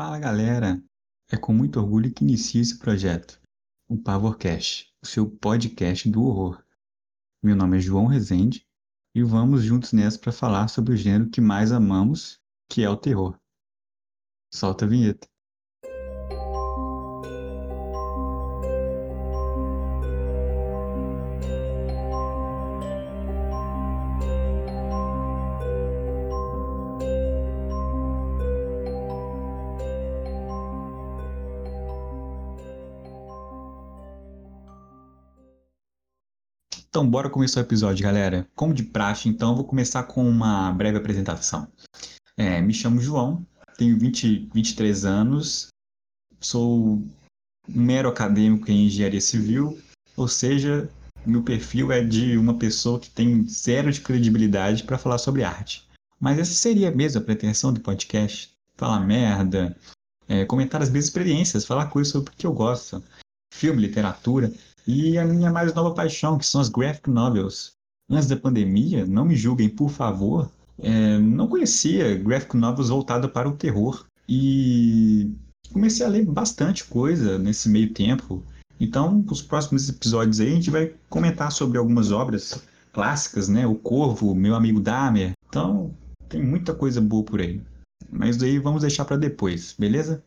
Fala galera! É com muito orgulho que inicio esse projeto, o Pavorcast, o seu podcast do horror. Meu nome é João Rezende e vamos juntos nessa para falar sobre o gênero que mais amamos, que é o terror. Solta a vinheta. Então, bora começar o episódio, galera. Como de praxe, então, vou começar com uma breve apresentação. É, me chamo João, tenho 20, 23 anos, sou um mero acadêmico em engenharia civil, ou seja, meu perfil é de uma pessoa que tem zero de credibilidade para falar sobre arte. Mas essa seria mesmo a pretensão do podcast? Falar merda, é, comentar as minhas experiências, falar coisas sobre o que eu gosto. Filme, literatura, e a minha mais nova paixão, que são as graphic novels. Antes da pandemia, não me julguem, por favor, é, não conhecia graphic novels voltada para o terror. E comecei a ler bastante coisa nesse meio tempo. Então, os próximos episódios aí, a gente vai comentar sobre algumas obras clássicas, né? O Corvo, Meu Amigo Dahmer. Então, tem muita coisa boa por aí. Mas daí vamos deixar para depois, beleza?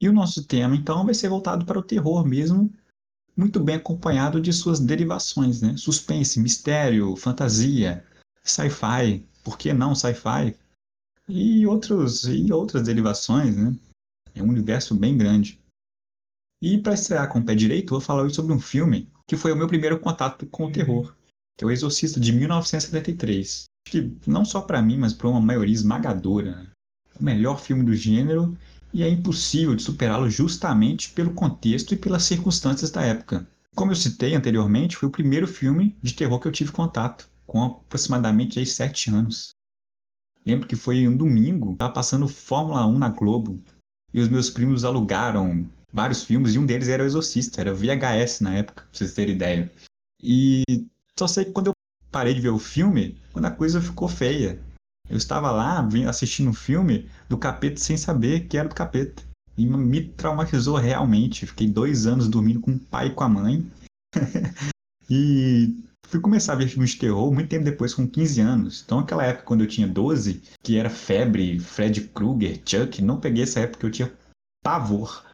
E o nosso tema, então, vai ser voltado para o terror mesmo, muito bem acompanhado de suas derivações, né? Suspense, mistério, fantasia, sci-fi, por que não sci-fi? E, outros, e outras derivações, né? É um universo bem grande. E para estrear com o pé direito, vou falar hoje sobre um filme que foi o meu primeiro contato com o terror, que é O Exorcista de 1973. Que não só para mim, mas para uma maioria esmagadora. O melhor filme do gênero e é impossível de superá-lo justamente pelo contexto e pelas circunstâncias da época. Como eu citei anteriormente, foi o primeiro filme de terror que eu tive contato, com aproximadamente aí, sete anos. Lembro que foi um domingo, estava passando Fórmula 1 na Globo, e os meus primos alugaram vários filmes, e um deles era o Exorcista, era VHS na época, pra vocês terem ideia. E só sei que quando eu parei de ver o filme, quando a coisa ficou feia. Eu estava lá assistindo um filme do capeta sem saber que era do capeta. E me traumatizou realmente. Fiquei dois anos dormindo com o pai e com a mãe. e fui começar a ver filmes de terror muito tempo depois, com 15 anos. Então, aquela época, quando eu tinha 12, que era febre, Fred Krueger, Chuck, não peguei essa época, eu tinha pavor.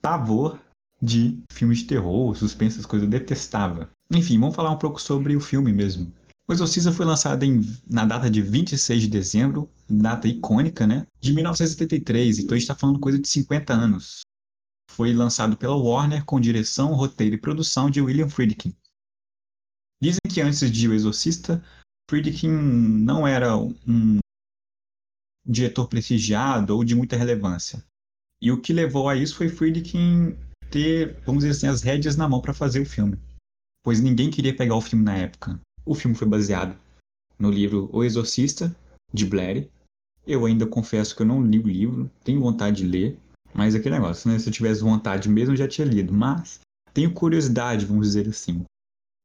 Pavor de filmes de terror, suspense, coisas, eu detestava. Enfim, vamos falar um pouco sobre o filme mesmo. O Exorcista foi lançado em, na data de 26 de dezembro, data icônica, né? De 1973, então a gente está falando coisa de 50 anos. Foi lançado pela Warner com direção, roteiro e produção de William Friedkin. Dizem que antes de O Exorcista, Friedkin não era um diretor prestigiado ou de muita relevância. E o que levou a isso foi Friedkin ter, vamos dizer assim, as rédeas na mão para fazer o filme. Pois ninguém queria pegar o filme na época. O filme foi baseado no livro O Exorcista, de Blair. Eu ainda confesso que eu não li o livro, tenho vontade de ler, mas é aquele negócio, né? Se eu tivesse vontade mesmo, eu já tinha lido, mas tenho curiosidade, vamos dizer assim.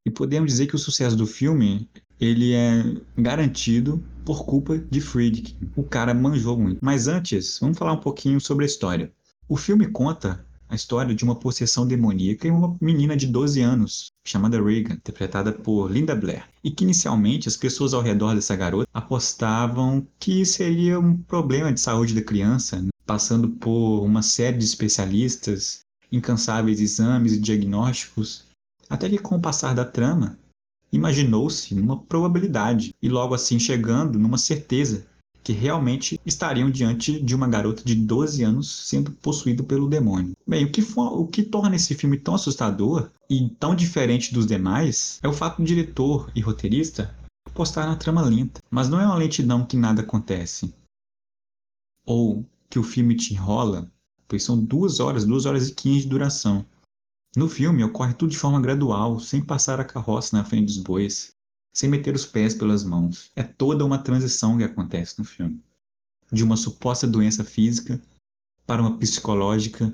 E podemos dizer que o sucesso do filme, ele é garantido por culpa de Friedkin. O cara manjou muito. Mas antes, vamos falar um pouquinho sobre a história. O filme conta a história de uma possessão demoníaca em uma menina de 12 anos, chamada Regan, interpretada por Linda Blair, e que inicialmente as pessoas ao redor dessa garota apostavam que seria um problema de saúde da criança, né? passando por uma série de especialistas, incansáveis exames e diagnósticos, até que com o passar da trama, imaginou-se numa probabilidade e logo assim chegando numa certeza que realmente estariam diante de uma garota de 12 anos sendo possuída pelo demônio. Bem, o que, for, o que torna esse filme tão assustador e tão diferente dos demais é o fato do diretor e roteirista apostar na trama lenta, mas não é uma lentidão que nada acontece. Ou que o filme te enrola, pois são duas horas, duas horas e quinze de duração. No filme ocorre tudo de forma gradual, sem passar a carroça na frente dos bois sem meter os pés pelas mãos. É toda uma transição que acontece no filme. De uma suposta doença física para uma psicológica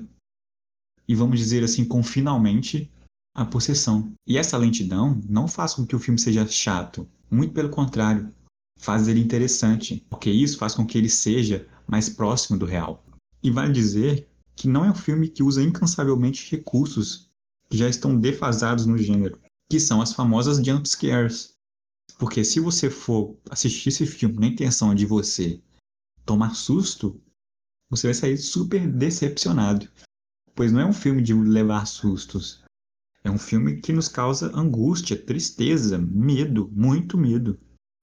e vamos dizer assim, com finalmente a possessão. E essa lentidão não faz com que o filme seja chato, muito pelo contrário, faz ele interessante, porque isso faz com que ele seja mais próximo do real. E vale dizer que não é um filme que usa incansavelmente recursos que já estão defasados no gênero, que são as famosas jump scares. Porque se você for assistir esse filme na intenção de você tomar susto, você vai sair super decepcionado. Pois não é um filme de levar sustos. É um filme que nos causa angústia, tristeza, medo, muito medo.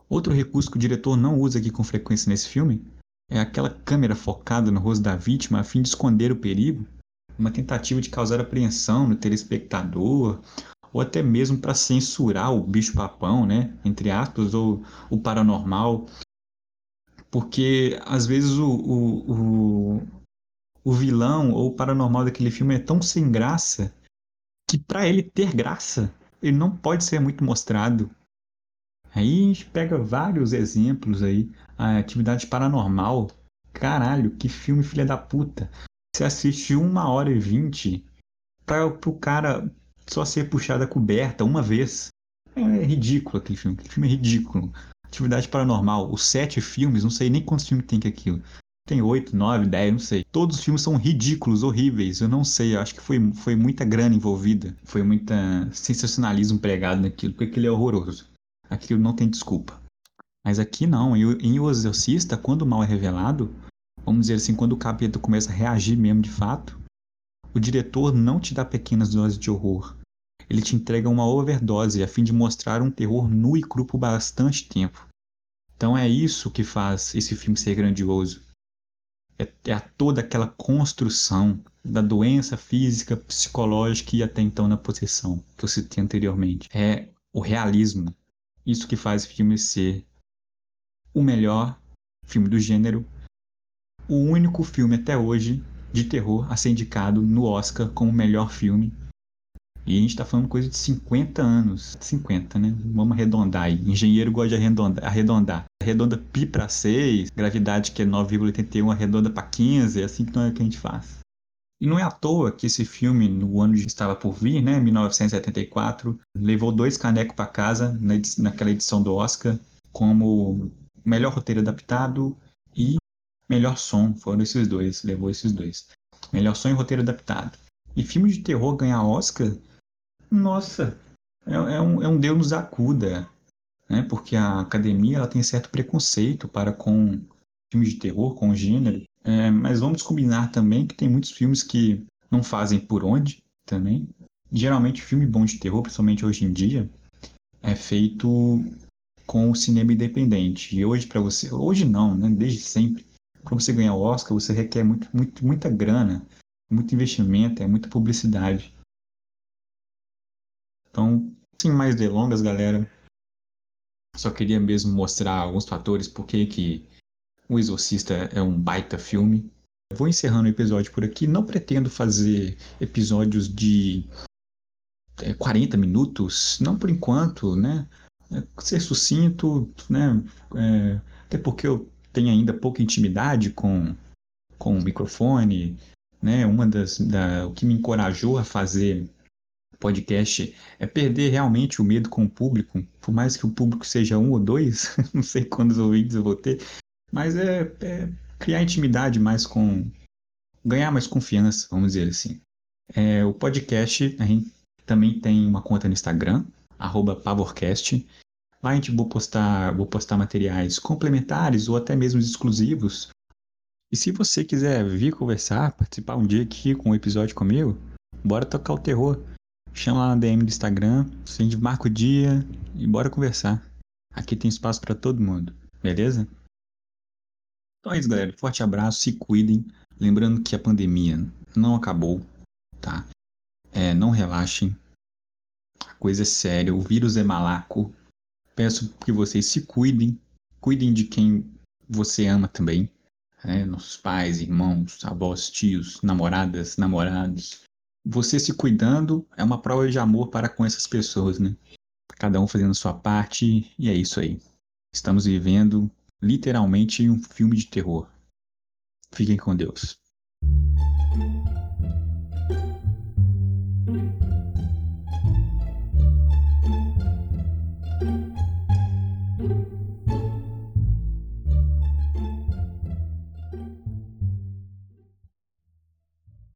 Outro recurso que o diretor não usa aqui com frequência nesse filme é aquela câmera focada no rosto da vítima a fim de esconder o perigo, uma tentativa de causar apreensão no telespectador, ou até mesmo para censurar o bicho-papão, né? Entre aspas, ou o paranormal. Porque às vezes o, o, o, o vilão ou o paranormal daquele filme é tão sem graça que para ele ter graça, ele não pode ser muito mostrado. Aí a gente pega vários exemplos aí. A atividade paranormal. Caralho, que filme filha da puta. Você assiste uma hora e vinte para o cara só ser puxado a coberta uma vez. É ridículo aquele filme. Aquele filme é ridículo. Atividade paranormal. Os sete filmes, não sei nem quantos filmes tem que aquilo. Tem oito, nove, dez, não sei. Todos os filmes são ridículos, horríveis. Eu não sei. Eu acho que foi, foi muita grana envolvida. Foi muita sensacionalismo pregado naquilo, porque aquilo é horroroso aquilo não tem desculpa. Mas aqui não, em O Exorcista, quando o mal é revelado, vamos dizer assim, quando o capeta começa a reagir mesmo de fato, o diretor não te dá pequenas doses de horror. Ele te entrega uma overdose a fim de mostrar um terror nu e cru por bastante tempo. Então é isso que faz esse filme ser grandioso. É, é toda aquela construção da doença física, psicológica e até então na possessão que eu citei anteriormente. É o realismo, isso que faz o filme ser o melhor filme do gênero, o único filme até hoje de terror a ser indicado no Oscar como melhor filme. E a gente tá falando coisa de 50 anos. 50, né? Vamos arredondar aí. Engenheiro gosta de arredondar. arredondar. Arredonda pi para 6, gravidade que é 9,81, arredonda para 15, é assim que, não é que a gente faz. E não é à toa que esse filme, no ano que estava por vir, né, 1974, levou dois canecos para casa na naquela edição do Oscar, como melhor roteiro adaptado e melhor som. Foram esses dois, levou esses dois. Melhor som e roteiro adaptado. E filme de terror ganhar Oscar, nossa, é, é um, é um Deus nos acuda. Né? Porque a academia ela tem certo preconceito para com filmes de terror, com gênero. É, mas vamos combinar também que tem muitos filmes que não fazem por onde também. Geralmente, filme bom de terror, principalmente hoje em dia, é feito com o cinema independente. E hoje, para você. Hoje não, né? Desde sempre. Para você ganhar o Oscar, você requer muito, muito, muita grana, muito investimento, é muita publicidade. Então, sem mais delongas, galera. Só queria mesmo mostrar alguns fatores porque que o Exorcista é um baita filme. Vou encerrando o episódio por aqui. Não pretendo fazer episódios de 40 é, minutos, não por enquanto, né? É, ser sucinto, né? É, até porque eu tenho ainda pouca intimidade com, com o microfone, né? Uma das da, o que me encorajou a fazer podcast é perder realmente o medo com o público, por mais que o público seja um ou dois, não sei quantos ouvintes eu vou ter, mas é, é criar intimidade mais com. ganhar mais confiança, vamos dizer assim. É, o podcast, a gente também tem uma conta no Instagram, Pavorcast. Lá a gente vou postar, vou postar materiais complementares ou até mesmo exclusivos. E se você quiser vir conversar, participar um dia aqui com um episódio comigo, bora tocar o terror. Chama lá na DM do Instagram, a gente marca o dia e bora conversar. Aqui tem espaço para todo mundo, beleza? Então é isso, galera. Forte abraço, se cuidem. Lembrando que a pandemia não acabou, tá? É, não relaxem. A coisa é séria. O vírus é malaco. Peço que vocês se cuidem. Cuidem de quem você ama também. Né? Nossos pais, irmãos, avós, tios, namoradas, namorados. Você se cuidando é uma prova de amor para com essas pessoas, né? Cada um fazendo a sua parte e é isso aí. Estamos vivendo literalmente um filme de terror. Fiquem com Deus.